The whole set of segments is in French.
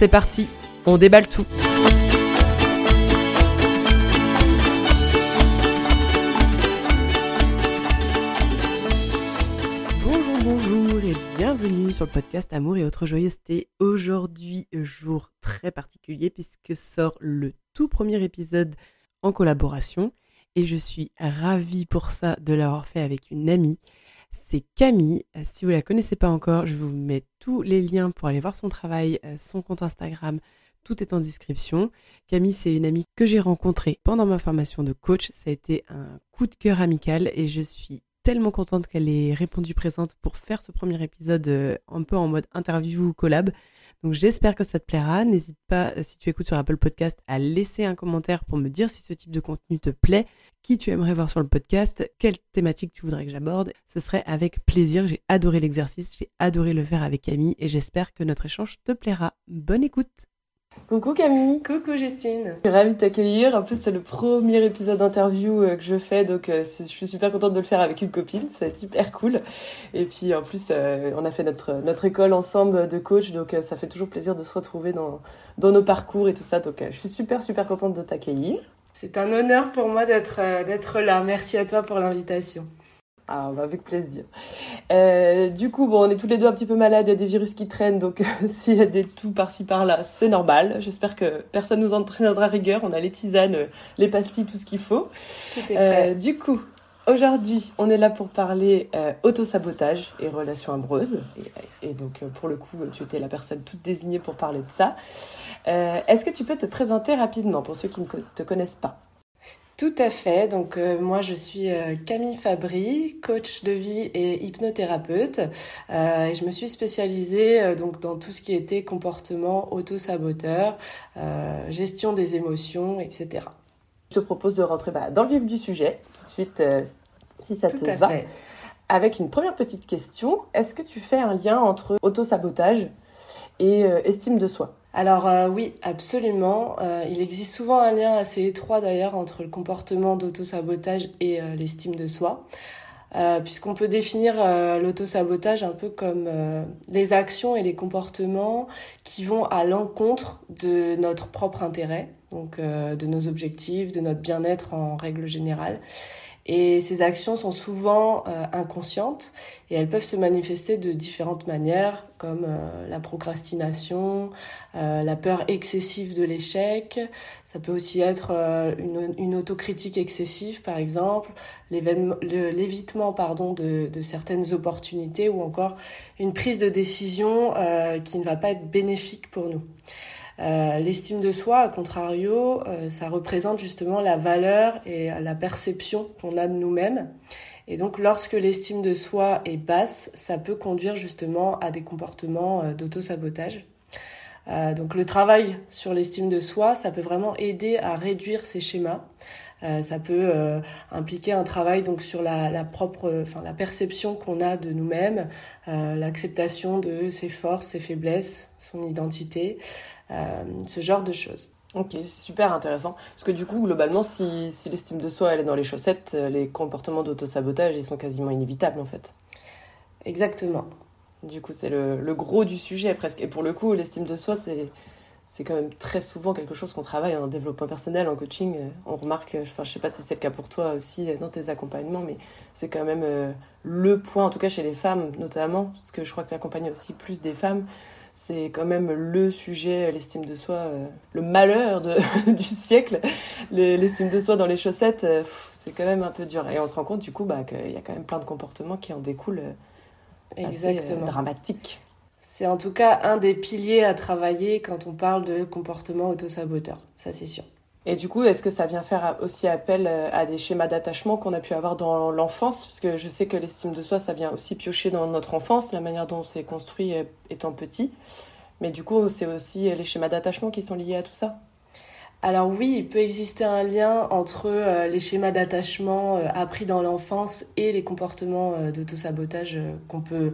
C'est parti, on déballe tout. Bonjour, bonjour et bienvenue sur le podcast Amour et autres joyeusetés. Aujourd'hui, jour très particulier puisque sort le tout premier épisode en collaboration et je suis ravie pour ça de l'avoir fait avec une amie. C'est Camille. Euh, si vous ne la connaissez pas encore, je vous mets tous les liens pour aller voir son travail, euh, son compte Instagram. Tout est en description. Camille, c'est une amie que j'ai rencontrée pendant ma formation de coach. Ça a été un coup de cœur amical et je suis tellement contente qu'elle ait répondu présente pour faire ce premier épisode euh, un peu en mode interview ou collab. Donc j'espère que ça te plaira. N'hésite pas, si tu écoutes sur Apple Podcast, à laisser un commentaire pour me dire si ce type de contenu te plaît, qui tu aimerais voir sur le podcast, quelle thématique tu voudrais que j'aborde? Ce serait avec plaisir. J'ai adoré l'exercice, j'ai adoré le faire avec Camille et j'espère que notre échange te plaira. Bonne écoute Coucou Camille Coucou Justine Je suis ravie de t'accueillir. En plus, c'est le premier épisode d'interview euh, que je fais, donc euh, je suis super contente de le faire avec une copine. C'est hyper cool. Et puis, en plus, euh, on a fait notre, notre école ensemble de coach, donc ça fait toujours plaisir de se retrouver dans, dans nos parcours et tout ça. Donc, je suis super, super contente de t'accueillir. C'est un honneur pour moi d'être d'être là. Merci à toi pour l'invitation. Ah, bah avec plaisir. Euh, du coup, bon, on est tous les deux un petit peu malades, il y a des virus qui traînent, donc s'il y a des tout par-ci par-là, c'est normal. J'espère que personne nous entraînera rigueur. On a les tisanes, les pastilles, tout ce qu'il faut. Euh, du coup, aujourd'hui, on est là pour parler euh, autosabotage et relations amoureuses. Et, et donc, pour le coup, tu étais la personne toute désignée pour parler de ça. Est-ce que tu peux te présenter rapidement pour ceux qui ne te connaissent pas? Tout à fait. Donc euh, moi je suis euh, Camille Fabry, coach de vie et hypnothérapeute. Euh, et je me suis spécialisée donc dans tout ce qui était comportement auto-saboteur, gestion des émotions, etc. Je te propose de rentrer bah, dans le vif du sujet tout de suite, si ça te va. Avec une première petite question, est-ce que tu fais un lien entre auto-sabotage et estime de soi? Alors euh, oui, absolument. Euh, il existe souvent un lien assez étroit d'ailleurs entre le comportement d'auto-sabotage et euh, l'estime de soi, puisqu'on peut définir l'auto-sabotage un peu comme les actions et les comportements qui vont à l'encontre de notre propre intérêt, donc de nos objectifs, de notre bien-être en règle générale. Et ces actions sont souvent euh, inconscientes et elles peuvent se manifester de différentes manières, comme euh, la procrastination, euh, la peur excessive de l'échec. Ça peut aussi être une, une, autocritique excessive, par exemple, l'évitement pardon de, de, certaines opportunités ou encore une prise de décision qui ne va pas être bénéfique pour nous. Euh, l'estime de soi, à contrario, euh, ça représente justement la valeur et la perception qu'on a de nous-mêmes. Et donc, lorsque l'estime de soi est basse, ça peut conduire justement à des comportements euh, d'auto-sabotage. donc, le travail sur l'estime de soi, ça peut vraiment aider à réduire ces schémas. ça peut impliquer un travail donc sur la, la propre, enfin la perception qu'on a de nous-mêmes, l'acceptation de ses forces, ses faiblesses, son identité, euh, ce genre de choses. Ok, super intéressant. Parce que du coup, globalement, si, si l'estime de soi elle est dans les chaussettes, euh, les comportements d'autosabotage, ils sont quasiment inévitables en fait. Exactement. Du coup, c'est le, le, gros du sujet presque. Et pour le coup, l'estime de soi, c'est, c'est quand même très souvent quelque chose qu'on travaille en développement personnel, en coaching. On remarque, enfin, je sais pas si c'est le cas pour toi aussi dans tes accompagnements, mais c'est quand même euh, le point, en tout cas chez les femmes notamment, parce que je crois que tu accompagnes aussi plus des femmes c'est quand même le sujet, l'estime de soi, euh, le malheur de, du siècle. L'estime de soi dans les chaussettes, euh, c'est quand même un peu dur. Et on se rend compte du coup bah, qu'il y a quand même plein de comportements qui en découlent euh, Exactement. dramatiques. C'est en tout cas un des piliers à travailler quand on parle de comportement autosaboteur, ça c'est sûr. Et du coup, est-ce que ça vient faire aussi appel euh, à des schémas d'attachement qu'on a pu avoir dans l'enfance? Parce que je sais que l'estime de soi, ça vient aussi piocher dans notre enfance, la manière dont on s'est construit euh, étant petit. Mais du coup, c'est aussi les schémas d'attachement qui sont liés à tout ça alors oui, il peut exister un lien entre euh, les schémas d'attachement euh, appris dans l'enfance et les comportements euh, d'autosabotage qu'on peut,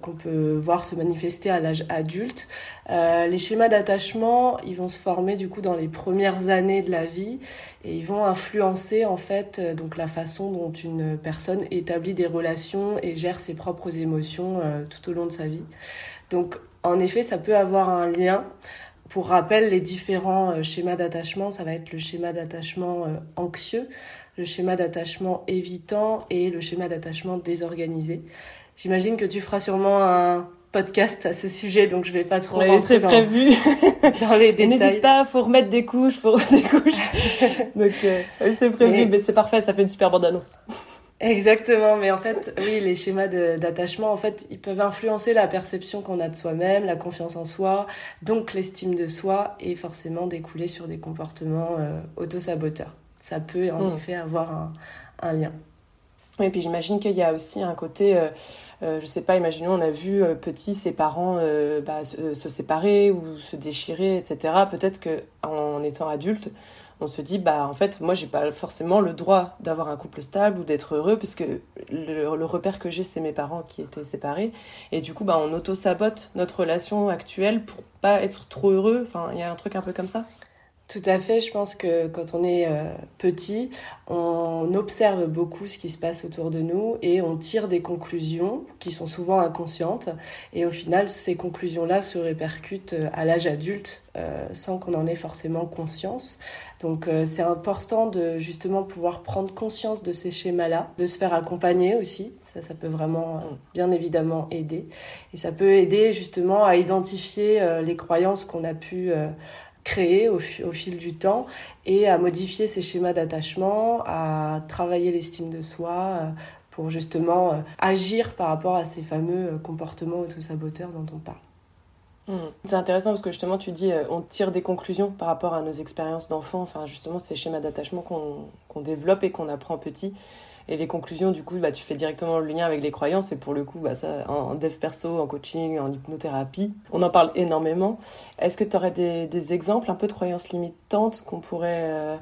qu'on peut voir se manifester à l'âge adulte. les schémas d'attachement, ils vont se former du coup dans les premières années de la vie et ils vont influencer en fait donc la façon dont une personne établit des relations et gère ses propres émotions tout au long de sa vie. Donc en effet, ça peut avoir un lien. Pour rappel, les différents euh, schémas d'attachement, ça va être le schéma d'attachement euh, anxieux, le schéma d'attachement évitant et le schéma d'attachement désorganisé. J'imagine que tu feras sûrement un podcast à ce sujet, donc je vais pas trop oui, c'est prévu. dans les détails. N'hésite pas, faut remettre des couches, faut remettre des couches. donc euh, c'est prévu, mais, mais c'est parfait, ça fait une super bande annonce. Exactement, mais en fait, oui, les schémas d'attachement, en fait, ils peuvent influencer la perception qu'on a de soi-même, la confiance en soi, donc l'estime de soi, et forcément découler sur des comportements euh, autosaboteurs. Ça peut en hmm. effet avoir un, un, lien. Oui, et puis j'imagine qu'il y a aussi un côté, euh, euh je sais pas, imaginons on a vu euh, petit ses parents bah, se, se, séparer ou se déchirer, etc. Peut-être que en étant adulte, on se dit bah en fait moi j'ai pas forcément le droit d'avoir un couple stable ou d'être heureux parce que le, repère que j'ai c'est mes parents qui étaient séparés. Et du coup bah on auto sabote notre relation actuelle pour pas être trop heureux. Enfin il y a un truc un peu comme ça tout à fait. Je pense que quand on est euh, petit, on observe beaucoup ce qui se passe autour de nous et on tire des conclusions qui sont souvent inconscientes. Et au final, ces conclusions-là se répercutent euh, à l'âge adulte euh, sans qu'on en ait forcément conscience. Donc c'est important de justement pouvoir prendre conscience de ces schémas-là, de se faire accompagner aussi. Ça, ça peut vraiment bien évidemment aider. Et ça peut aider justement à identifier les croyances qu'on a pu créer au, fil du temps et à modifier ses schémas d'attachement, à travailler l'estime de soi euh, pour justement euh, agir par rapport à ces fameux euh, comportements autosaboteurs dont on parle. Hmm. C'est intéressant parce que justement tu dis on tire des conclusions par rapport à nos expériences d'enfant, enfin justement ces schémas d'attachement qu'on développe et qu'on apprend petit. Et les conclusions, du coup, bah, tu fais directement le lien avec les croyances. Et pour le coup, bah, ça, en dev perso, en coaching, en hypnothérapie, on en parle énormément. Est-ce que tu aurais des, exemples un peu de croyances limitantes qu'on pourrait... Euh,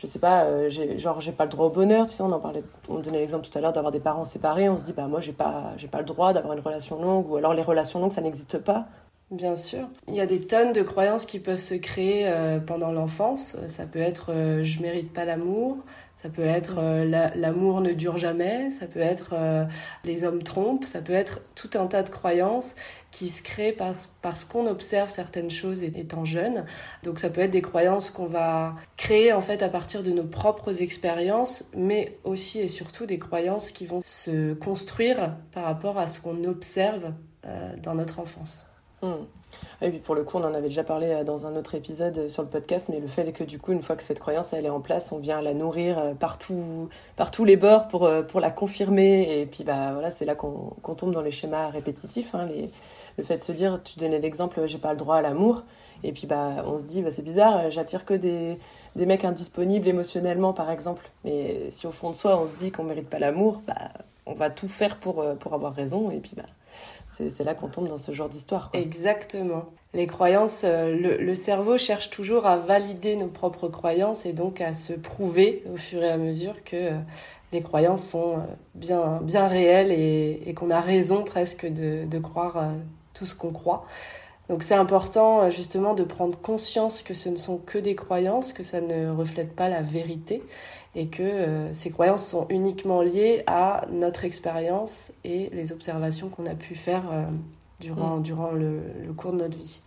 je sais pas, euh, genre j'ai pas le droit au bonheur, tu sais, on en parlait, on donnait l'exemple tout à l'heure d'avoir des parents séparés, on se dit bah moi j'ai pas, pas le droit d'avoir une relation longue, ou alors les relations longues ça n'existe pas. Bien sûr. Il y a des tonnes de croyances qui peuvent se créer euh, pendant l'enfance. Ça peut être je mérite pas l'amour, ça peut être euh, l'amour ne dure jamais, ça peut être euh, les hommes trompent, ça peut être tout un tas de croyances qui se créent parce, parce qu'on observe certaines choses étant jeune. Donc ça peut être des croyances qu'on va créer en fait à partir de nos propres expériences, mais aussi et surtout des croyances qui vont se construire par rapport à ce qu'on observe euh, dans notre enfance. Hmm. Et puis pour le coup, on en avait déjà parlé euh, dans un autre épisode euh, sur le podcast, mais le fait que du coup, une fois que cette croyance elle est en place, on vient la nourrir euh, partout, par tous les bords pour, pour la confirmer. Et puis bah voilà, c'est là qu'on tombe dans les schémas répétitifs. Hein, le fait de se dire, tu donnais l'exemple, j'ai pas le droit à l'amour. Et puis bah on se dit, bah, c'est bizarre, j'attire que des, des mecs indisponibles émotionnellement par exemple. Mais si au fond de soi on se dit qu'on mérite pas l'amour, bah on va tout faire pour, pour avoir raison. Et puis bah c'est là qu'on tombe dans ce genre d'histoire. Exactement. Les croyances, euh, le, cerveau cherche toujours à valider nos propres croyances et donc à se prouver au fur et à mesure que euh, les croyances sont euh, bien, bien réelles et, qu'on a raison presque de, de croire tout ce qu'on croit. Donc c'est important justement de prendre conscience que ce ne sont que des croyances, que ça ne reflète pas la vérité et que euh, ces croyances sont uniquement liées à notre expérience et les observations qu'on a pu faire euh, durant, mm. durant le, le, cours de notre vie.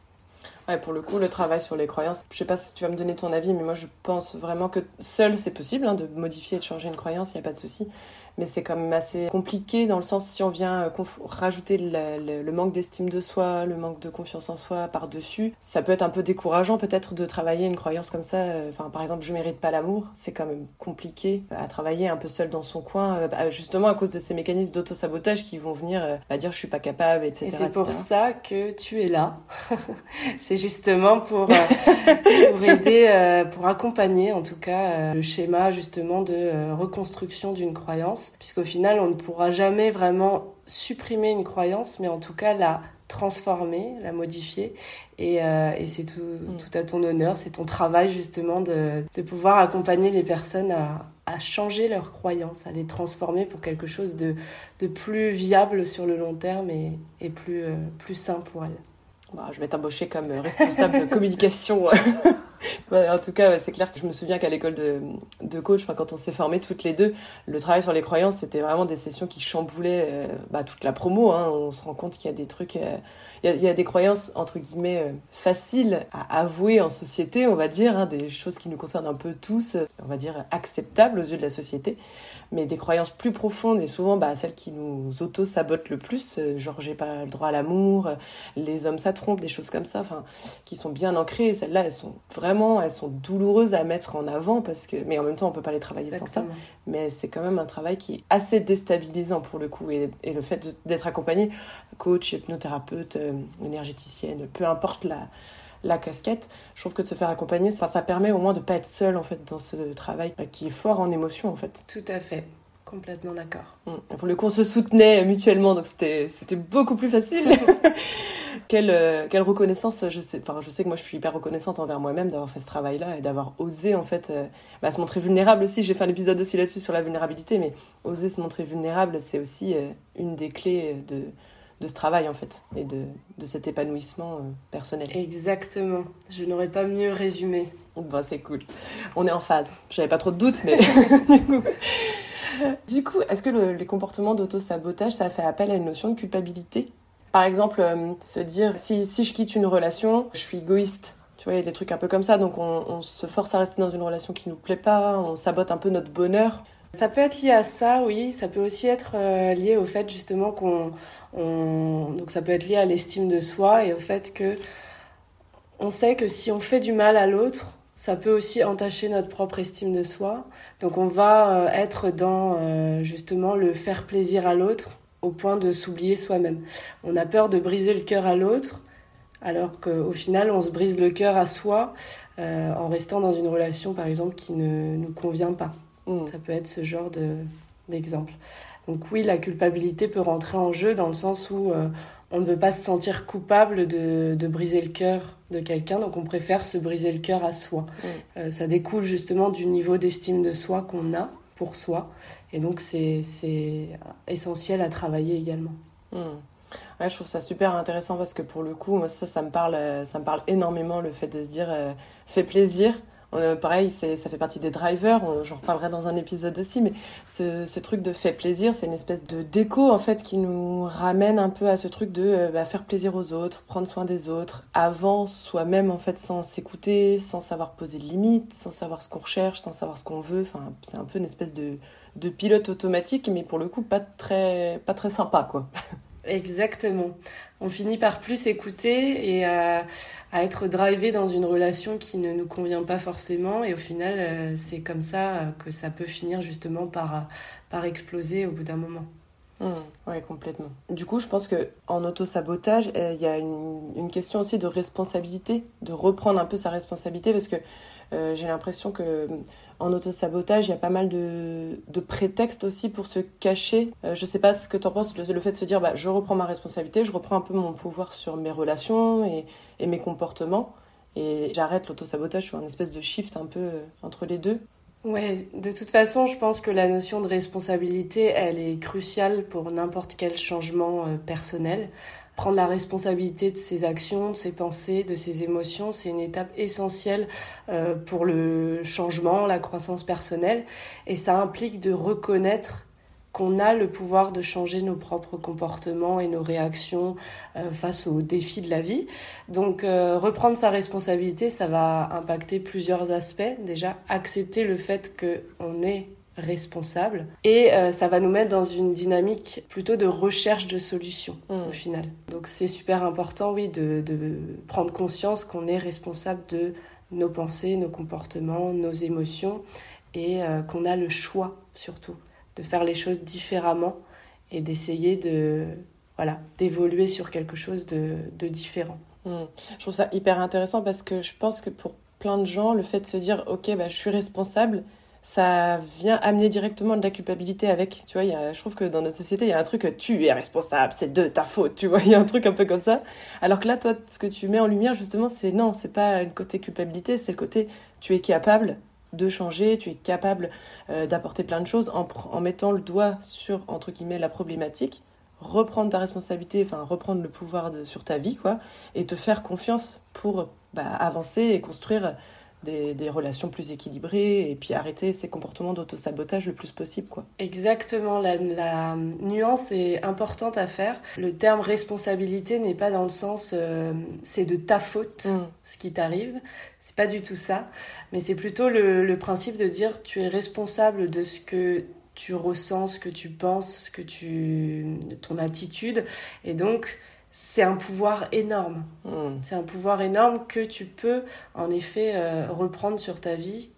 Ouais, pour le coup, le travail sur les croyances, je sais pas si tu vas me donner ton avis, mais moi je pense vraiment que seul c'est possible hein, de modifier et de changer une croyance, il n'y a pas de souci mais c'est quand même assez compliqué dans le sens si on vient euh, rajouter le, manque d'estime de soi, le manque de confiance en soi par-dessus, ça peut être un peu décourageant peut-être de travailler une croyance comme ça. Euh, enfin, par exemple, je mérite pas l'amour, c'est quand même compliqué à travailler un peu seul dans son coin, euh, bah, justement à cause de ces mécanismes d'auto-sabotage qui vont venir à dire je suis pas capable, etc. Et c'est pour ça que tu es là. c'est justement pour, pour aider, pour accompagner en tout cas le schéma justement de reconstruction d'une croyance puisqu'au final, on ne pourra jamais vraiment supprimer une croyance, mais en tout cas la transformer, la modifier. Et, et c'est tout, mm. tout, à ton honneur, c'est ton travail justement de, de, pouvoir accompagner les personnes à, à, changer leurs croyances, à les transformer pour quelque chose de, de plus viable sur le long terme et, et plus, plus sain pour elles. Bah, je vais t'embaucher comme responsable de communication en tout cas, c'est clair que je me souviens qu'à l'école de, coach, quand on s'est formés toutes les deux, le travail sur les croyances, c'était vraiment des sessions qui chamboulaient euh, bah, toute la promo. Hein. On se rend compte qu'il y a des trucs, euh, il, y a, il, y a, des croyances entre guillemets euh, faciles à avouer en société, on va dire, hein, des choses qui nous concernent un peu tous, on va dire acceptables aux yeux de la société, mais des croyances plus profondes et souvent bah, celles qui nous auto-sabotent le plus, genre j'ai pas le droit à l'amour, les hommes ça trompe, des choses comme ça, enfin, qui sont bien ancrées. Celles-là, elles sont vraiment elles sont douloureuses à mettre en avant parce que, mais en même temps, on peut pas les travailler sans ça. Mais c'est quand même un travail qui est assez déstabilisant pour le coup. Et, le fait d'être accompagné, coach, hypnothérapeute, euh, énergéticienne, peu importe la, la casquette, je trouve que de se faire accompagner, ça, ça permet au moins de pas être seul en fait dans ce travail qui est fort en émotion en fait. Tout à fait. Complètement d'accord. Mmh. Pour le coup, on se soutenait mutuellement, donc c'était beaucoup plus facile. quelle, euh, quelle reconnaissance, je sais, enfin, je sais que moi je suis hyper reconnaissante envers moi-même d'avoir fait ce travail-là et d'avoir osé en fait euh, bah, se montrer vulnérable aussi. J'ai fait un épisode aussi là-dessus sur la vulnérabilité, mais oser se montrer vulnérable, c'est aussi euh, une des clés de, de ce travail en fait et de, de cet épanouissement personnel. Exactement, je n'aurais pas mieux résumé. Bah, c'est cool. On est en phase. J'avais pas trop de doutes, mais du coup, est-ce que les comportements d'auto-sabotage, ça fait appel à une notion de culpabilité? Par exemple, euh, se dire si, si je quitte une relation, je suis égoïste. Tu vois, il y a des trucs un peu comme ça, donc on, on se force à rester dans une relation qui nous plaît pas, on sabote un peu notre bonheur. Ça peut être lié à ça, oui. Ça peut aussi être euh, lié au fait justement qu'on, on... donc ça peut être lié à l'estime de soi et au fait que on sait que si on fait du mal à l'autre, ça peut aussi entacher notre propre estime de soi. Donc on va euh, être dans justement le faire plaisir à l'autre au point de s'oublier soi-même. On a peur de briser le cœur à l'autre, alors qu'au final, on se brise le cœur à soi euh, en restant dans une relation, par exemple, qui ne nous convient pas. Mm. Ça peut être ce genre d'exemple. Donc oui, la culpabilité peut rentrer en jeu dans le sens où euh, on ne veut pas se sentir coupable de, briser le cœur de quelqu'un, donc on préfère se briser le cœur à soi. Mm. Euh, ça découle justement du niveau d'estime de soi qu'on a pour soi. Et donc, c'est essentiel à travailler également. Hmm. Ouais, je trouve ça super intéressant parce que pour le coup, moi, ça, ça me parle, ça me parle énormément le fait de se dire, euh, fais plaisir, euh, pareil, ça fait partie des drivers, j'en reparlerai dans un épisode aussi, mais ce, ce truc de fait plaisir, c'est une espèce de déco en fait qui nous ramène un peu à ce truc de euh, bah, faire plaisir aux autres, prendre soin des autres, avant soi-même en fait sans s'écouter, sans savoir poser de limites, sans savoir ce qu'on recherche, sans savoir ce qu'on veut. Enfin, c'est un peu une espèce de, de pilote automatique, mais pour le coup pas très, pas très sympa quoi. Exactement. On finit par plus s'écouter et à, être drivé dans une relation qui ne nous convient pas forcément. Et au final, euh, c'est comme ça que ça peut finir justement par, par exploser au bout d'un moment. Mmh, oui, complètement. Du coup, je pense que en auto-sabotage, euh, il y a une, question aussi de responsabilité, de reprendre un peu sa responsabilité, parce que euh, j'ai l'impression que en autosabotage, il y a pas mal de, prétextes aussi pour se cacher. Euh, je sais pas ce que tu en penses, le, fait de se dire bah, je reprends ma responsabilité, je reprends un peu mon pouvoir sur mes relations et, mes comportements. Et j'arrête l'autosabotage, suis un espèce de shift un peu euh, entre les deux. Ouais, de toute façon, je pense que la notion de responsabilité, elle est cruciale pour n'importe quel changement euh, personnel. Prendre la responsabilité de ses actions, de ses pensées, de ses émotions, c'est une étape essentielle euh, pour le changement, la croissance personnelle. Et ça implique de reconnaître qu'on a le pouvoir de changer nos propres comportements et nos réactions euh, face aux défis de la vie. Donc euh, reprendre sa responsabilité, ça va impacter plusieurs aspects. Déjà, accepter le fait qu'on est responsable et euh, ça va nous mettre dans une dynamique plutôt de recherche de solutions mmh. au final. Donc c'est super important, oui, de, de prendre conscience qu'on est responsable de nos pensées, nos comportements, nos émotions et euh, qu'on a le choix surtout de faire les choses différemment et d'essayer de voilà d'évoluer sur quelque chose de, de différent. Mmh. Je trouve ça hyper intéressant parce que je pense que pour plein de gens, le fait de se dire ok bah, je suis responsable ça vient amener directement de la culpabilité avec. Tu vois, y a, je trouve que dans notre société, il y a un truc, tu es responsable, c'est de ta faute, tu vois, il y a un truc un peu comme ça. Alors que là, toi, ce que tu mets en lumière, justement, c'est non, c'est pas le côté culpabilité, c'est le côté tu es capable de changer, tu es capable euh, d'apporter plein de choses en, en mettant le doigt sur, entre guillemets, la problématique reprendre ta responsabilité, enfin reprendre le pouvoir sur ta vie, quoi, et te faire confiance pour bah, avancer et construire des, relations plus équilibrées et puis arrêter ces comportements d'auto-sabotage le plus possible. Quoi. Exactement, la, nuance est importante à faire. Le terme responsabilité n'est pas dans le sens euh, c'est de ta faute mm. ce qui t'arrive, c'est pas du tout ça, mais c'est plutôt le, le principe de dire tu es responsable de ce que tu ressens, ce que tu penses, ce que tu ton attitude et donc c'est un pouvoir énorme. Hmm. C'est un pouvoir énorme que tu peux en effet euh, reprendre sur ta vie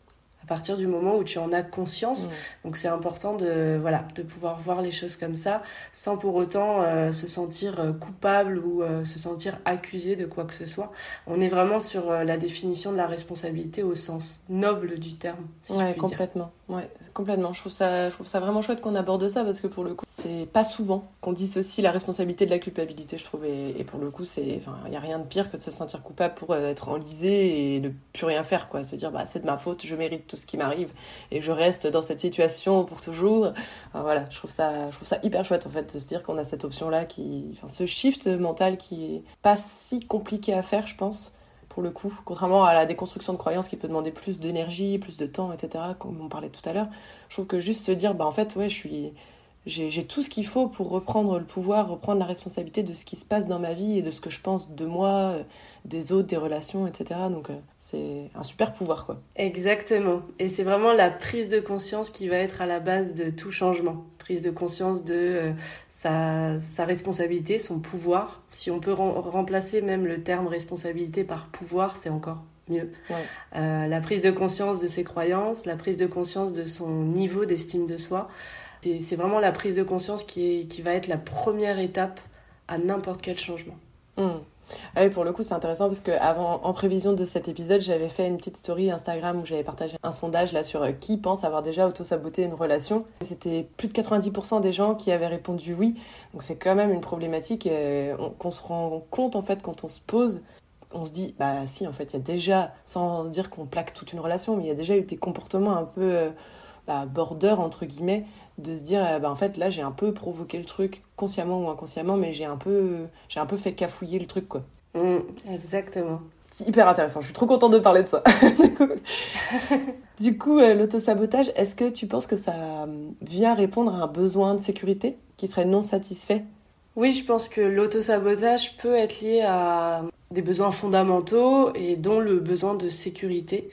à partir du moment où tu en as conscience. Mm. Donc c'est important de, voilà, de pouvoir voir les choses comme ça sans pour autant euh, se sentir euh, coupable ou euh, se sentir accusé de quoi que ce soit. On est vraiment sur la définition de la responsabilité au sens noble du terme. Si ouais, complètement. Ouais, complètement. Je trouve ça, je trouve ça vraiment chouette qu'on aborde ça parce que pour le coup, c'est pas souvent qu'on dissocie la responsabilité de la culpabilité, je trouve. Et, pour le coup, c'est, enfin, il y a rien de pire que de se sentir coupable pour être enlisé et ne plus rien faire, quoi. Se dire, bah, c'est de ma faute, je mérite tout ce qui m'arrive et je reste dans cette situation pour toujours. voilà, je trouve ça, je trouve ça hyper chouette en fait de se dire qu'on a cette option là qui, ce shift mental qui est pas si compliqué à faire, je pense pour le coup, contrairement à la déconstruction de croyances qui peut demander plus d'énergie, plus de temps, etc., comme on parlait tout à l'heure, je trouve que juste se dire, bah en fait, ouais, je suis, j'ai tout ce qu'il faut pour reprendre le pouvoir, reprendre la responsabilité de ce qui se passe dans ma vie et de ce que je pense de moi, euh, des autres, des relations, etc. Donc euh, c'est un super pouvoir, quoi. Exactement. Et c'est vraiment la prise de conscience qui va être à la base de tout changement. Prise de conscience de euh, sa, sa, responsabilité, son pouvoir. Si on peut remplacer même le terme responsabilité par pouvoir, c'est encore mieux. la prise de conscience de ses croyances, la prise de conscience de son niveau d'estime de soi c'est vraiment la prise de conscience qui, va être la première étape à n'importe quel changement. Hmm. Ah oui, pour le coup, c'est intéressant parce que avant, en prévision de cet épisode, j'avais fait une petite story Instagram où j'avais partagé un sondage là sur euh, qui pense avoir déjà auto-saboté une relation. C'était plus de 90% des gens qui avaient répondu oui. Donc c'est quand même une problématique euh, qu'on se rend compte en fait quand on se pose. On se dit, bah si, en fait, il y a déjà, sans dire qu'on plaque toute une relation, mais il y a déjà eu des comportements un peu euh, bah, border, entre guillemets, de se dire euh, bah, en fait là j'ai un peu provoqué le truc consciemment ou inconsciemment mais j'ai un peu j'ai un peu fait cafouiller le truc quoi. Mm, exactement. C'est hyper intéressant je suis trop contente de parler de ça. Du coup euh, l'autosabotage est-ce que tu penses que ça euh, vient répondre à un besoin de sécurité qui serait non satisfait? Oui je pense que l'autosabotage peut être lié à des besoins fondamentaux et dont le besoin de sécurité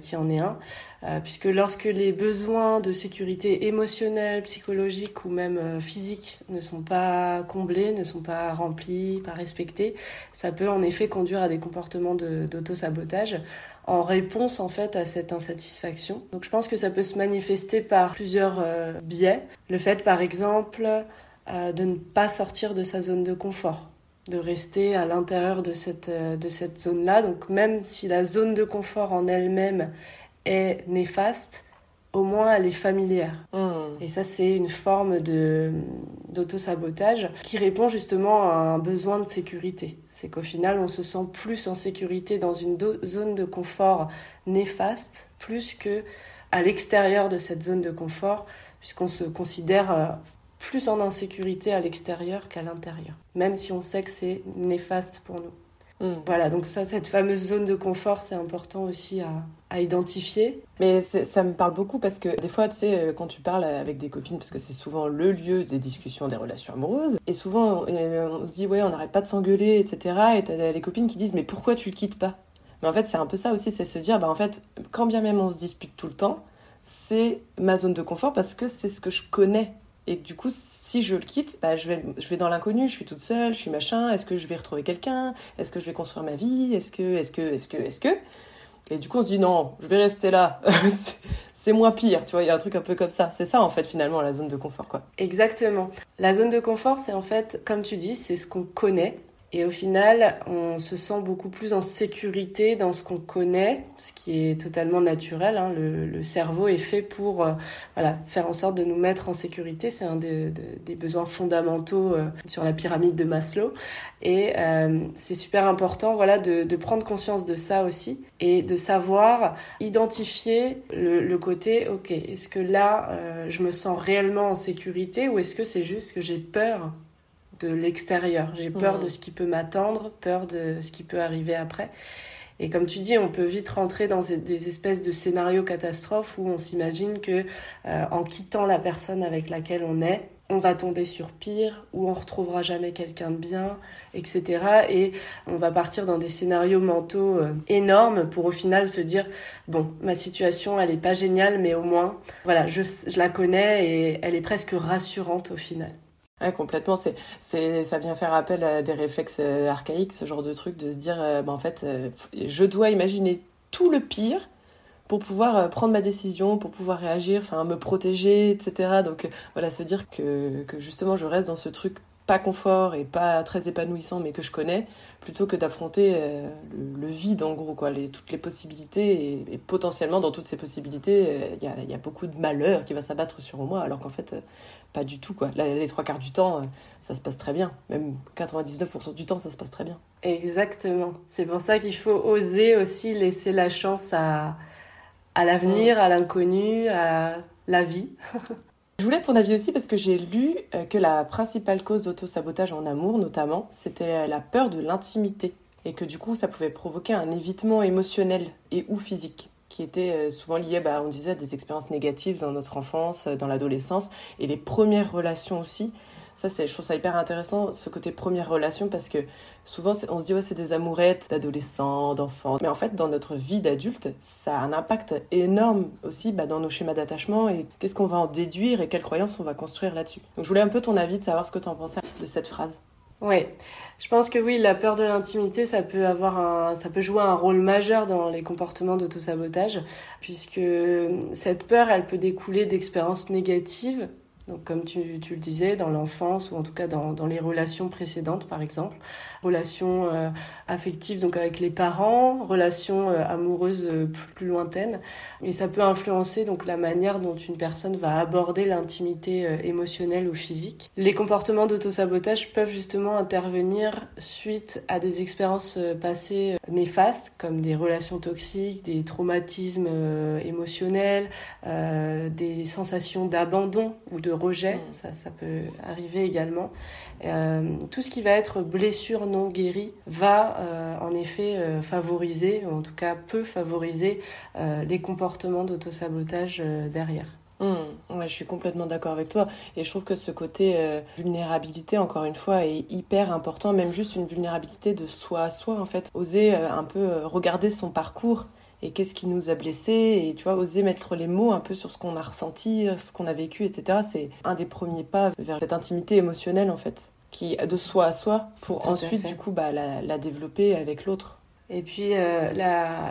qui en est un. euh, puisque lorsque les besoins de sécurité émotionnelle, psychologique ou même euh, physique ne sont pas comblés, ne sont pas remplis, pas respectés, ça peut en effet conduire à des comportements d'auto-sabotage en réponse en fait à cette insatisfaction. Donc je pense que ça peut se manifester par plusieurs euh, biais. Le fait par exemple de ne pas sortir de sa zone de confort de rester à l'intérieur de cette, de cette zone-là. Donc même si la zone de confort en elle-même est néfaste, au moins elle est familière. Hmm. Et ça, c'est une forme de d'auto-sabotage qui répond justement à un besoin de sécurité. C'est qu'au final, on se sent plus en sécurité dans une zone de confort néfaste, plus que à l'extérieur de cette zone de confort, puisqu'on se considère euh, plus en insécurité à l'extérieur qu'à l'intérieur, même si on sait que c'est néfaste pour nous. Mm. Voilà, donc ça, cette fameuse zone de confort, c'est important aussi à, à identifier. Mais ça me parle beaucoup parce que des fois, tu sais, euh, quand tu parles avec des copines, parce que c'est souvent le lieu des discussions des relations amoureuses, et souvent euh, on, se dit, ouais, on n'arrête pas de s'engueuler, etc. Et t'as les copines qui disent, mais pourquoi tu le quittes pas? Mais en fait, c'est un peu ça aussi, c'est se dire, bah en fait, quand bien même on se dispute tout le temps, c'est ma zone de confort parce que c'est ce que je connais et du coup, si je le quitte, bah, je, vais, dans l'inconnu, je suis toute seule, je suis machin, est-ce que je vais retrouver quelqu'un? Est-ce que je vais construire ma vie? Est-ce que, est-ce que, est-ce que, est-ce que? Et du coup, on se dit non, je vais rester là. c'est moins pire, tu vois, il y a un truc un peu comme ça. C'est ça, en fait, finalement, la zone de confort, quoi. Exactement. La zone de confort, c'est en fait, comme tu dis, c'est ce qu'on connaît. Et au final, on se sent beaucoup plus en sécurité dans ce qu'on connaît, ce qui est totalement naturel. Hein. Le, cerveau est fait pour euh, voilà, faire en sorte de nous mettre en sécurité. C'est un des, besoins fondamentaux euh, sur la pyramide de Maslow. Et euh, c'est super important voilà, de, prendre conscience de ça aussi et de savoir identifier le, côté, ok, est-ce que là, je me sens réellement en sécurité ou est-ce que c'est juste que j'ai peur? De l'extérieur. J'ai peur de ce qui peut m'attendre, peur de ce qui peut arriver après. Et comme tu dis, on peut vite rentrer dans des espèces de scénarios catastrophes où on s'imagine que euh, en quittant la personne avec laquelle on est, on va tomber sur pire, ou on retrouvera jamais quelqu'un de bien, etc. Et on va partir dans des scénarios mentaux euh, énormes pour au final se dire bon, ma situation elle est pas géniale, mais au moins voilà, je, je la connais et elle est presque rassurante au final. Complètement. C'est, c'est, ça vient faire appel à des réflexes euh, archaïques, ce genre de truc, de se dire, euh, bah, en fait, euh, je dois imaginer tout le pire pour pouvoir prendre ma décision, pour pouvoir réagir, enfin, me protéger, etc. Donc, voilà, se dire que, que justement, je reste dans ce truc pas confort et pas très épanouissant, mais que je connais, plutôt que d'affronter le, vide, en gros, quoi, toutes les possibilités. Et, potentiellement, dans toutes ces possibilités, il y, a, y, a, beaucoup de malheur qui va s'abattre sur moi, alors qu'en fait, pas du tout quoi. les trois quarts du temps, euh, ça se passe très bien. Même 99% du temps, ça se passe très bien. Exactement. C'est pour ça qu'il faut oser aussi laisser la chance à, à l'avenir, à l'inconnu, à la vie. Je voulais ton avis aussi parce que j'ai lu euh, que la principale cause d'auto-sabotage en amour, notamment, c'était la peur de l'intimité. Et que du coup, ça pouvait provoquer un évitement émotionnel et ou physique qui étaient euh, souvent liées, bah, on disait, à des expériences négatives dans notre enfance, euh, dans l'adolescence, et les premières relations aussi. Ça, je trouve ça hyper intéressant, ce côté première relation, parce que souvent, on se dit, ouais, c'est des amourettes d'adolescents, d'enfants. Mais en fait, dans notre vie d'adulte, ça a un impact énorme aussi bah, dans nos schémas d'attachement et qu'est-ce qu'on va en déduire et quelles croyances on va construire là-dessus. Donc, je voulais un peu ton avis de savoir ce que tu en pensais de cette phrase. Oui, je pense que oui, la peur de l'intimité, ça peut avoir un, ça peut jouer un rôle majeur dans les comportements d'autosabotage, puisque cette peur, elle peut découler d'expériences négatives. Donc, comme tu, tu le disais, dans l'enfance ou en tout cas dans, dans, les relations précédentes, par exemple, relations euh, affectives donc avec les parents, relations euh, amoureuses euh, plus, lointaines, et ça peut influencer donc la manière dont une personne va aborder l'intimité émotionnelle ou physique. Les comportements d'autosabotage peuvent justement intervenir suite à des expériences passées néfastes, comme des relations toxiques, des traumatismes émotionnels, des sensations d'abandon ou de rejet, mm. ça, ça peut arriver également. Tout ce qui va être blessure non guérie va euh, en effet euh, favoriser, ou en tout cas peut favoriser les comportements d'autosabotage derrière. Mm. ouais, je suis complètement d'accord avec toi. Et je trouve que ce côté vulnérabilité, encore une fois, est hyper important. Même juste une vulnérabilité de soi à soi, en fait. Oser un peu regarder son parcours et qu'est-ce qui nous a blessés et tu vois oser mettre les mots un peu sur ce qu'on a ressenti ce qu'on a vécu etc c'est un des premiers pas vers cette intimité émotionnelle en fait qui de soi à soi pour ensuite du coup bah, la, développer avec l'autre et puis euh,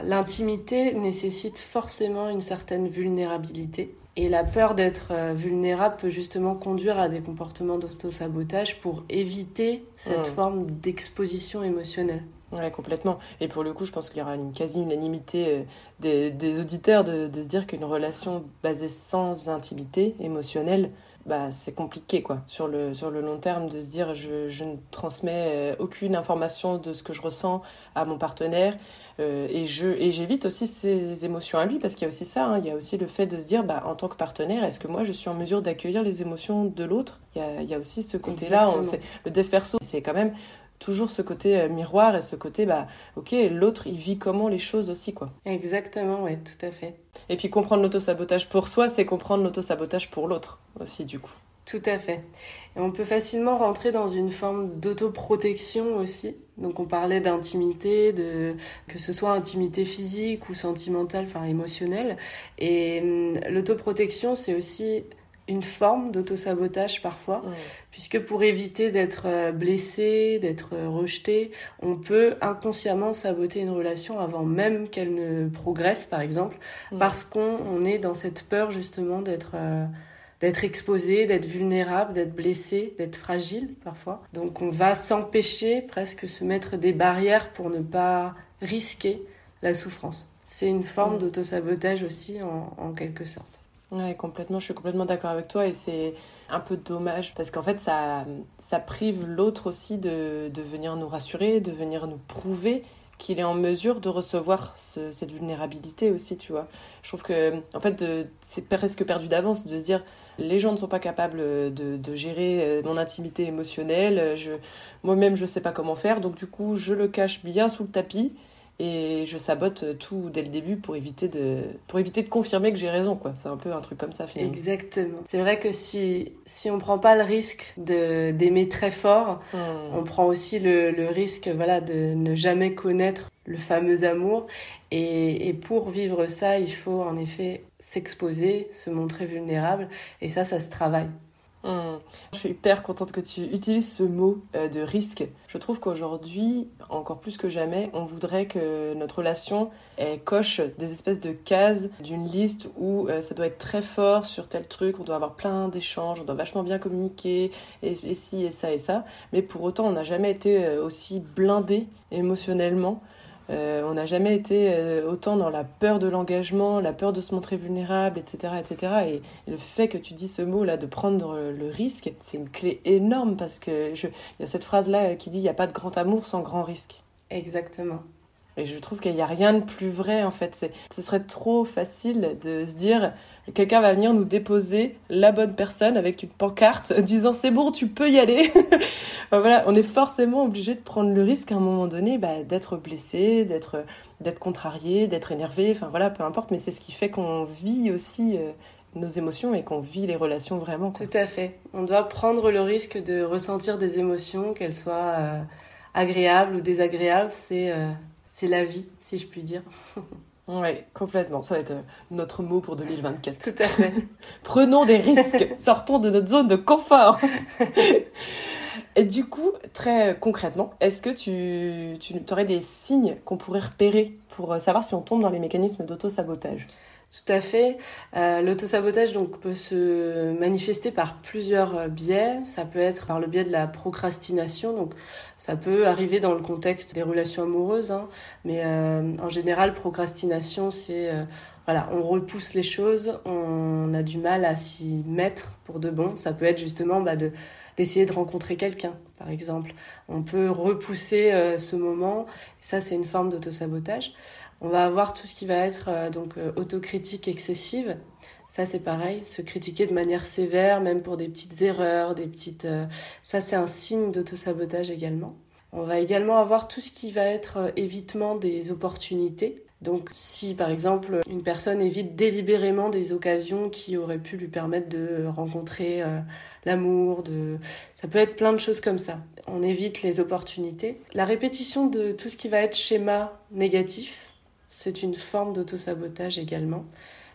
l'intimité nécessite forcément une certaine vulnérabilité et la peur d'être euh, vulnérable peut justement conduire à des comportements d'autosabotage pour éviter cette mmh. forme d'exposition émotionnelle. Ouais, complètement. Et pour le coup, je pense qu'il y aura une quasi-unanimité euh, des, des, auditeurs de, de se dire qu'une relation basée sans intimité émotionnelle, bah, c'est compliqué, quoi. Sur le, sur le long terme, de se dire je, je ne transmets euh, aucune information de ce que je ressens à mon partenaire. Euh, et je et j'évite aussi ces émotions à lui, parce qu'il y a aussi ça. Hein. il y a aussi le fait de se dire, bah, en tant que partenaire, est-ce que moi, je suis en mesure d'accueillir les émotions de l'autre? Il y a, il y a aussi ce côté-là. Le dev perso, c'est quand même toujours ce côté euh, miroir et ce côté, bah, ok, l'autre, il vit comment les choses aussi, quoi. Exactement, oui, tout à fait. Et puis comprendre l'autosabotage pour soi, c'est comprendre l'autosabotage pour l'autre aussi, du coup. Tout à fait. Et on peut facilement rentrer dans une forme d'autoprotection aussi. Donc on parlait d'intimité, de que ce soit intimité physique ou sentimentale, enfin émotionnelle. Et hum, l'autoprotection, c'est aussi une forme d'autosabotage parfois, puisque pour éviter d'être euh, blessé, d'être euh, rejeté, on peut inconsciemment saboter une relation avant même qu'elle ne progresse, par exemple, parce qu'on est dans cette peur justement d'être euh, d'être exposé, d'être vulnérable, d'être blessé, d'être fragile parfois. Donc on va s'empêcher presque se mettre des barrières pour ne pas risquer la souffrance. C'est une forme mm. d'autosabotage aussi en, quelque sorte. Ouais, complètement. Je suis complètement d'accord avec toi et c'est un peu dommage parce qu'en fait, ça, ça prive l'autre aussi de, de venir nous rassurer, de venir nous prouver qu'il est en mesure de recevoir cette vulnérabilité aussi, tu vois. Je trouve que, en fait, c'est presque perdu d'avance de se dire les gens ne sont pas capables de, de gérer euh, mon intimité émotionnelle, moi-même je sais pas comment faire, donc du coup je le cache bien sous le tapis et je sabote tout dès le début pour éviter de pour éviter de confirmer que j'ai raison quoi. C'est un peu un truc comme ça finalement. Exactement. C'est vrai que si si on prend pas le risque de d'aimer très fort hmm. on prend aussi le, le risque voilà de ne jamais connaître le fameux amour. Et, et pour vivre ça il faut en effet s'exposer se montrer vulnérable. Et ça ça se travaille Hum. Je suis hyper contente que tu utilises ce mot euh, de risque. Je trouve qu'aujourd'hui, encore plus que jamais, on voudrait que notre relation coche des espèces de cases d'une liste où euh, ça doit être très fort sur tel truc, on doit avoir plein d'échanges, on doit vachement bien communiquer, et, et ci et ça et ça. Mais pour autant, on n'a jamais été euh, aussi blindé émotionnellement euh, on n'a jamais été euh, autant dans la peur de l'engagement, la peur de se montrer vulnérable, etc. etc. Et, le fait que tu dis ce mot-là, de prendre le risque, c'est une clé énorme parce que il y a cette phrase-là qui dit il n'y a pas de grand amour sans grand risque. Exactement. Et je trouve qu'il n'y a rien de plus vrai en fait. Ce serait trop facile de se dire quelqu'un va venir nous déposer la bonne personne avec une pancarte disant c'est bon, tu peux y aller. voilà, on est forcément obligé de prendre le risque à un moment donné bah, d'être blessé, d'être d'être contrarié, d'être énervé. Enfin voilà, peu importe. Mais c'est ce qui fait qu'on vit aussi. Euh, nos émotions et qu'on vit les relations vraiment. Tout à fait. On doit prendre le risque de ressentir des émotions, qu'elles soient euh, agréables ou désagréables. C'est euh, c'est la vie, si je puis dire. Oui, complètement. Ça va être euh, notre mot pour 2024. Tout à fait. Prenons des risques, sortons de notre zone de confort. Et du coup, très concrètement, est-ce que tu, tu aurais des signes qu'on pourrait repérer pour euh, savoir si on tombe dans les mécanismes d'auto-sabotage? Tout à fait. Euh, L'autosabotage donc peut se manifester par plusieurs euh, biais. Ça peut être par le biais de la procrastination. Donc ça peut arriver dans le contexte des relations amoureuses, hein. mais euh, en général procrastination c'est euh, voilà on repousse les choses, on a du mal à s'y mettre pour de bon. Ça peut être justement bah, de d'essayer de rencontrer quelqu'un, par exemple. On peut repousser ce moment. Ça, c'est une forme d'autosabotage. On va avoir tout ce qui va être euh, donc euh, autocritique excessive. Ça c'est pareil, se critiquer de manière sévère, même pour des petites erreurs, des petites. Euh, ça c'est un signe d'autosabotage également. On va également avoir tout ce qui va être évitement des opportunités. Donc si par exemple une personne évite délibérément des occasions qui auraient pu lui permettre de rencontrer l'amour, de ça peut être plein de choses comme ça. On évite les opportunités. La répétition de tout ce qui va être schéma négatif, c'est une forme d'autosabotage également.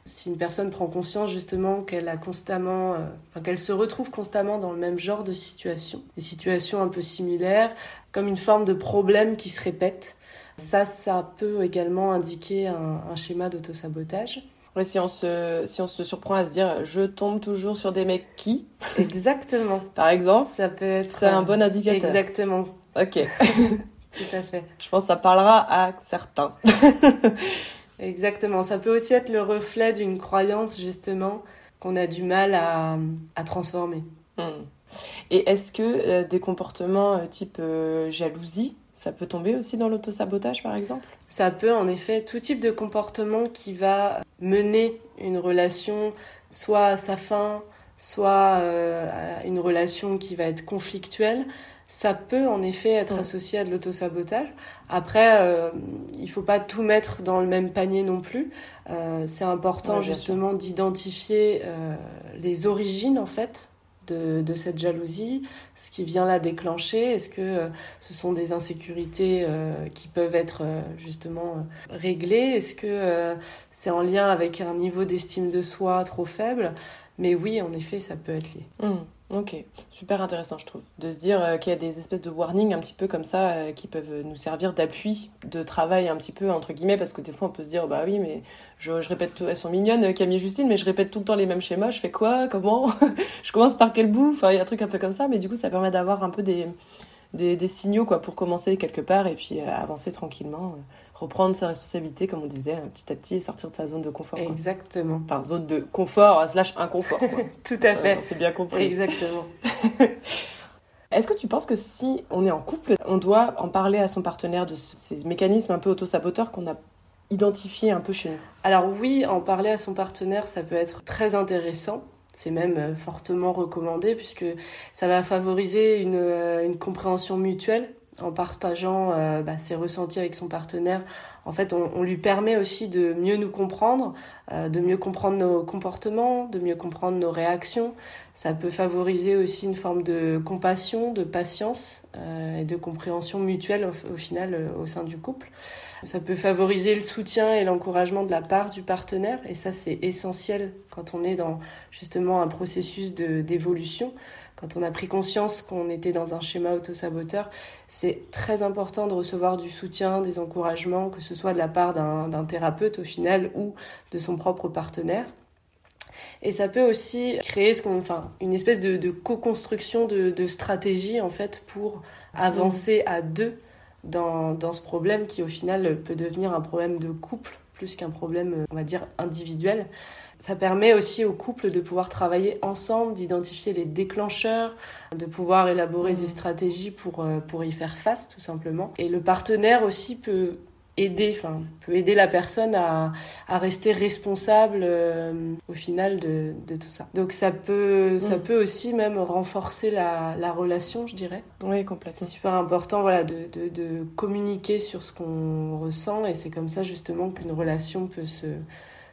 Si une personne prend conscience justement qu'elle a constamment, euh, qu'elle se retrouve constamment dans le même genre de situation, des situations un peu similaires, comme une forme de problème qui se répète, ça, ça peut également indiquer un, schéma d'autosabotage. Ouais, si on se si on se surprend à se dire je tombe toujours sur des mecs qui exactement par exemple ça peut être c'est un bon indicateur exactement ok Tout à fait. Je pense que ça parlera à certains. Exactement. Ça peut aussi être le reflet d'une croyance, justement, qu'on a du mal à, transformer. Hmm. Et est-ce que euh, des comportements euh, type euh, jalousie, ça peut tomber aussi dans l'autosabotage, par exemple? Ça peut, en effet, tout type de comportement qui va mener une relation soit à sa fin, soit à une relation qui va être conflictuelle, ça peut en effet être associé à de l'autosabotage. Après, euh, il faut pas tout mettre dans le même panier non plus. Euh, c'est important justement d'identifier euh, les origines en fait de, de, cette jalousie, ce qui vient la déclencher. Est-ce que euh, ce sont des insécurités euh, qui peuvent être justement réglées? Est-ce que c'est en lien avec un niveau d'estime de soi trop faible? Mais oui, en effet, ça peut être lié. Mmh. Ok, super intéressant je trouve. De se dire euh, qu'il y a des espèces de warnings un petit peu comme ça euh, qui peuvent nous servir d'appui, de travail un petit peu entre guillemets, parce que des fois on peut se dire bah oui mais je, je répète tout, elles sont mignonnes euh, Camille et Justine, mais je répète tout le temps les mêmes schémas, je fais quoi, comment, je commence par quel bout, enfin il y a un truc un peu comme ça, mais du coup ça permet d'avoir un peu des, des, des, signaux quoi pour commencer quelque part et puis avancer tranquillement reprendre ses responsabilités, comme on disait, hein, petit à petit, et sortir de sa zone de confort. Exactement. Enfin, zone de confort euh, slash inconfort. Tout à fait. C'est bien compris. Exactement. Est-ce que tu penses que si on est en couple, on doit en parler à son partenaire de ces mécanismes un peu autosaboteurs qu'on a identifiés un peu chez nous? Alors oui, en parler à son partenaire, ça peut être très intéressant. C'est même euh, fortement recommandé puisque ça va favoriser une, euh, une compréhension mutuelle en partageant euh, bah, ses ressentis avec son partenaire, en fait, on, lui permet aussi de mieux nous comprendre, de mieux comprendre nos comportements, de mieux comprendre nos réactions. Ça peut favoriser aussi une forme de compassion, de patience et de compréhension mutuelle au, final au sein du couple. Ça peut favoriser le soutien et l'encouragement de la part du partenaire, et ça c'est essentiel quand on est dans justement un processus d'évolution. Quand on a pris conscience qu'on était dans un schéma autosaboteur, c'est très important de recevoir du soutien, des encouragements, que ce soit de la part d'un thérapeute au final ou de son propre partenaire. Et ça peut aussi créer enfin, une espèce de, co-construction de, de, stratégie en fait pour avancer à deux dans, dans, ce problème qui au final peut devenir un problème de couple plus qu'un problème, on va dire, individuel. Ça permet aussi au couple de pouvoir travailler ensemble, d'identifier les déclencheurs, de pouvoir élaborer des mmh. stratégies pour, euh, pour y faire face tout simplement. Et le partenaire aussi peut aider, enfin, peut aider la personne à, à rester responsable euh, au final de, de, tout ça. Donc ça peut, ça mmh. peut aussi même renforcer la, la relation, je dirais. Oui, complètement. C'est super important, voilà, de, de, de communiquer sur ce qu'on ressent et c'est comme ça justement qu'une relation peut se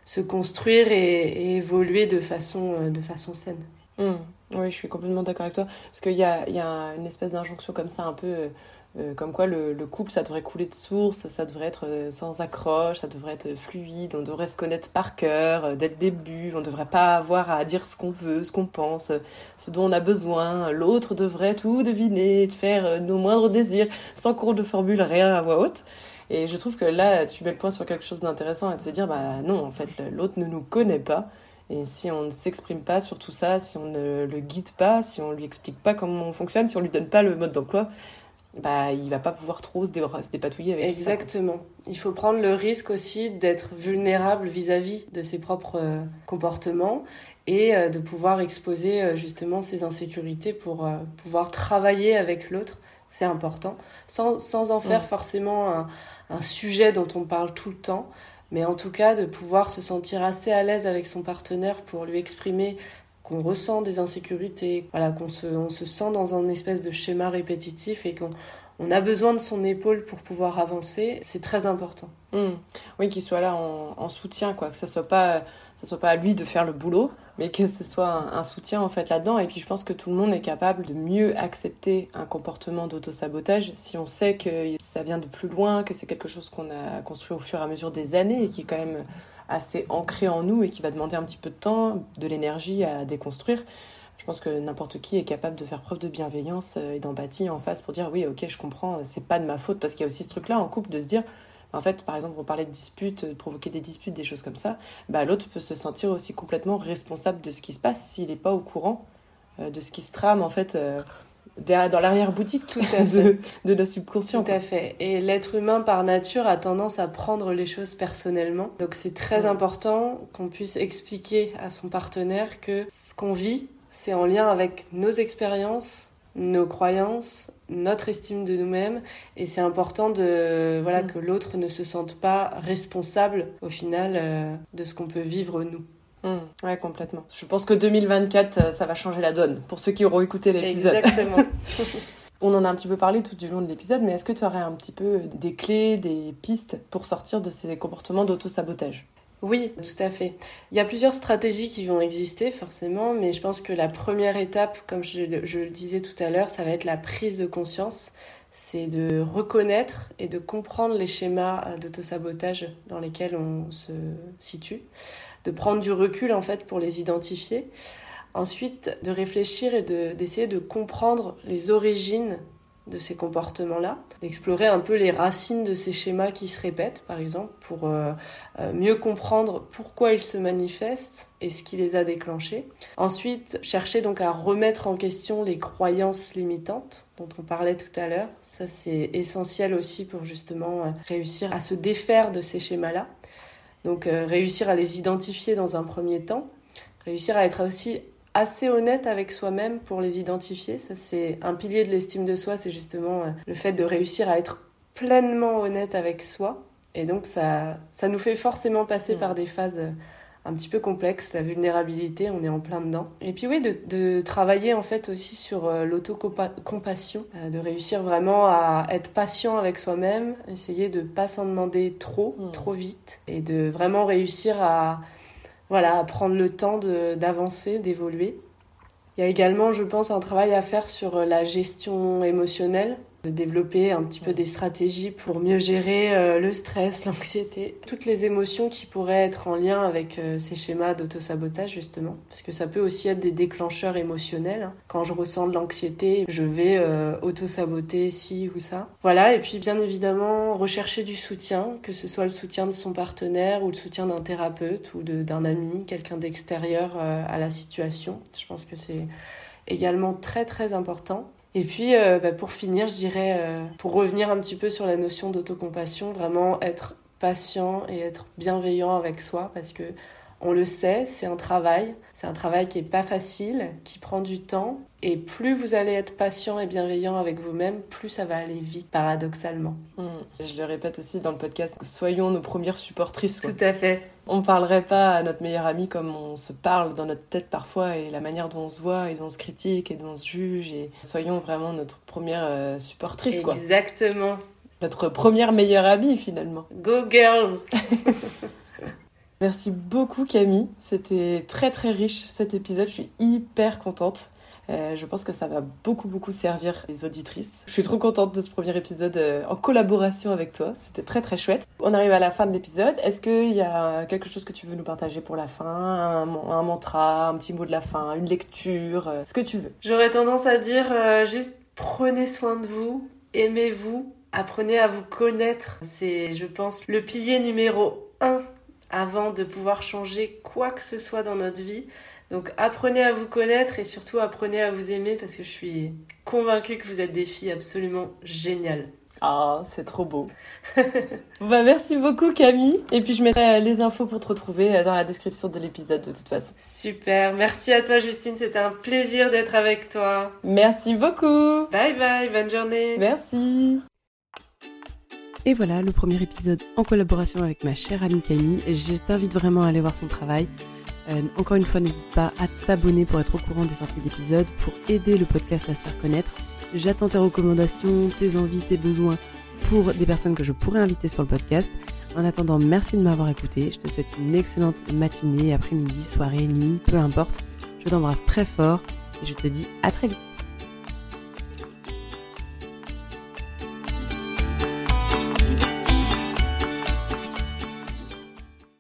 se construire et, évoluer de façon, euh, de façon saine. Mmh. Oui, je suis complètement d'accord avec toi. Parce qu'il y a, y a, une espèce d'injonction comme ça, un peu euh, euh, comme quoi le, le, couple, ça devrait couler de source, ça devrait être sans accroche, ça devrait être fluide, on devrait se connaître par cœur dès le début, on ne devrait pas avoir à dire ce qu'on veut, ce qu'on pense, ce dont on a besoin. L'autre devrait tout deviner, faire nos moindres désirs, sans qu'on ne formule rien à voix haute. Et je trouve que là, tu mets le point sur quelque chose d'intéressant et de se dire, bah non, en fait, l'autre ne nous connaît pas. Et si on ne s'exprime pas sur tout ça, si on ne le guide pas, si on lui explique pas comment on fonctionne, si on lui donne pas le mode d'emploi, bah il va pas pouvoir trop se, dépatouiller avec Exactement. Tout ça, Il faut prendre le risque aussi d'être vulnérable vis-à-vis de ses propres euh, comportements et euh, de pouvoir exposer euh, justement ses insécurités pour pouvoir travailler avec l'autre. C'est important, sans, sans en faire forcément un, un sujet dont on parle tout le temps, mais en tout cas de pouvoir se sentir assez à l'aise avec son partenaire pour lui exprimer qu'on ressent des insécurités, voilà, qu'on se, on se sent dans un espèce de schéma répétitif et qu'on on a besoin de son épaule pour pouvoir avancer, c'est très important. Mmh. Oui, qu'il soit là en, en, soutien, quoi, que ça soit pas ça soit pas à lui de faire le boulot, mais que ce soit un, soutien en fait là-dedans. Et puis je pense que tout le monde est capable de mieux accepter un comportement d'autosabotage si on sait que ça vient de plus loin, que c'est quelque chose qu'on a construit au fur et à mesure des années et qui est quand même assez ancré en nous et qui va demander un petit peu de temps, de l'énergie à déconstruire. Je pense que n'importe qui est capable de faire preuve de bienveillance euh, et d'empathie en face pour dire oui, ok, je comprends, c'est pas de ma faute parce qu'il y a aussi ce truc-là en couple de se dire en fait, par exemple, on parlait de disputes, de provoquer des disputes, des choses comme ça, bah, l'autre peut se sentir aussi complètement responsable de ce qui se passe s'il n'est pas au courant euh, de ce qui se trame, en fait, euh, dans l'arrière-boutique de, de le subconscient. Tout à fait. Et l'être humain, par nature, a tendance à prendre les choses personnellement. Donc c'est très important qu'on puisse expliquer à son partenaire que ce qu'on vit, c'est en lien avec nos expériences, nos croyances, notre estime de nous-mêmes et c'est important de voilà que l'autre ne se sente pas responsable au final euh, de ce qu'on peut vivre nous. Mm. Ouais, complètement. Je pense que 2024, euh, ça va changer la donne pour ceux qui auront écouté l'épisode. Exactement. On en a un petit peu parlé tout du long de l'épisode, mais est-ce que tu aurais un petit peu des clés, des pistes pour sortir de ces comportements d'auto-sabotage? Oui, tout à fait. Il y a plusieurs stratégies qui vont exister forcément, mais je pense que la première étape, comme je, le disais tout à l'heure, ça va être la prise de conscience. c'est de reconnaître et de comprendre les schémas d'autosabotage dans lesquels on se situe, de prendre du recul en fait pour les identifier. Ensuite, de réfléchir et d'essayer de comprendre les origines de ces comportements-là, d'explorer un peu les racines de ces schémas qui se répètent, par exemple, pour euh, euh, mieux comprendre pourquoi ils se manifestent et ce qui les a déclenchés. Ensuite, chercher donc à remettre en question les croyances limitantes dont on parlait tout à l'heure. Ça, c'est essentiel aussi pour justement euh, réussir à se défaire de ces schémas-là. Donc, réussir à les identifier dans un premier temps, réussir à être aussi assez honnête avec soi-même pour les identifier. Ça, c'est un pilier de l'estime de soi, c'est justement euh, le fait de réussir à être pleinement honnête avec soi. Et donc, ça, ça nous fait forcément passer mm. par des phases euh, un petit peu complexes. La vulnérabilité, on est en plein dedans. Et puis, oui, de, travailler en fait aussi sur euh, l'autocompassion, de réussir vraiment à être patient avec soi-même, essayer de pas s'en demander trop, mm. trop vite, et de vraiment réussir à voilà, prendre le temps d'avancer, d'évoluer. Il y a également, je pense, un travail à faire sur la gestion émotionnelle, de développer un petit peu des stratégies pour mieux gérer euh, le stress, l'anxiété, toutes les émotions qui pourraient être en lien avec euh, ces schémas d'autosabotage justement, parce que ça peut aussi être des déclencheurs émotionnels. Hein. Quand je ressens de l'anxiété, je vais euh, auto-saboter ci ou ça. Voilà, et puis bien évidemment rechercher du soutien, que ce soit le soutien de son partenaire ou le soutien d'un thérapeute ou d'un ami, quelqu'un d'extérieur à la situation. Je pense que c'est également très très important. Et puis, euh, bah, pour finir, je dirais, euh, pour revenir un petit peu sur la notion d'autocompassion, vraiment être patient et être bienveillant avec soi, parce que on le sait, c'est un travail. C'est un travail qui est pas facile, qui prend du temps. Et plus vous allez être patient et bienveillant avec vous-même, plus ça va aller vite, paradoxalement. Mmh. Je le répète aussi dans le podcast, soyons nos premières supportrices. Tout à fait. On parlerait pas à notre meilleur ami comme on se parle dans notre tête parfois et la manière dont on se voit et dont on se critique et dont on se juge. Et soyons vraiment notre première euh, supportrice, quoi. Exactement. Notre première meilleure amie, finalement. Go girls Merci beaucoup Camille, c'était très très riche cet épisode, je suis hyper contente. Euh, je pense que ça va beaucoup beaucoup servir les auditrices. Je suis trop contente de ce premier épisode euh, en collaboration avec toi, c'était très très chouette. On arrive à la fin de l'épisode, est-ce qu'il y a quelque chose que tu veux nous partager pour la fin? Un, mantra, un petit mot de la fin, une lecture, euh, ce que tu veux J'aurais tendance à dire juste prenez soin de vous, aimez-vous, apprenez à vous connaître. C'est je pense le pilier numéro un avant de pouvoir changer quoi que ce soit dans notre vie. Donc apprenez à vous connaître et surtout apprenez à vous aimer parce que je suis convaincue que vous êtes des filles absolument géniales. Ah, c'est trop beau. bah, merci beaucoup Camille. Et puis je mettrai les infos pour te retrouver dans la description de l'épisode de toute façon. Super. Merci à toi Justine. C'était un plaisir d'être avec toi. Merci beaucoup. Bye bye. Bonne journée. Merci. Et voilà le premier épisode en collaboration avec ma chère amie Camille. Je t'invite vraiment à aller voir son travail. Euh, encore une fois, n'hésite pas à t'abonner pour être au courant des sorties d'épisodes, pour aider le podcast à se faire connaître. J'attends tes recommandations, tes envies, tes besoins pour des personnes que je pourrais inviter sur le podcast. En attendant, merci de m'avoir écouté. Je te souhaite une excellente matinée, après-midi, soirée, nuit, peu importe. Je t'embrasse très fort et je te dis à très vite.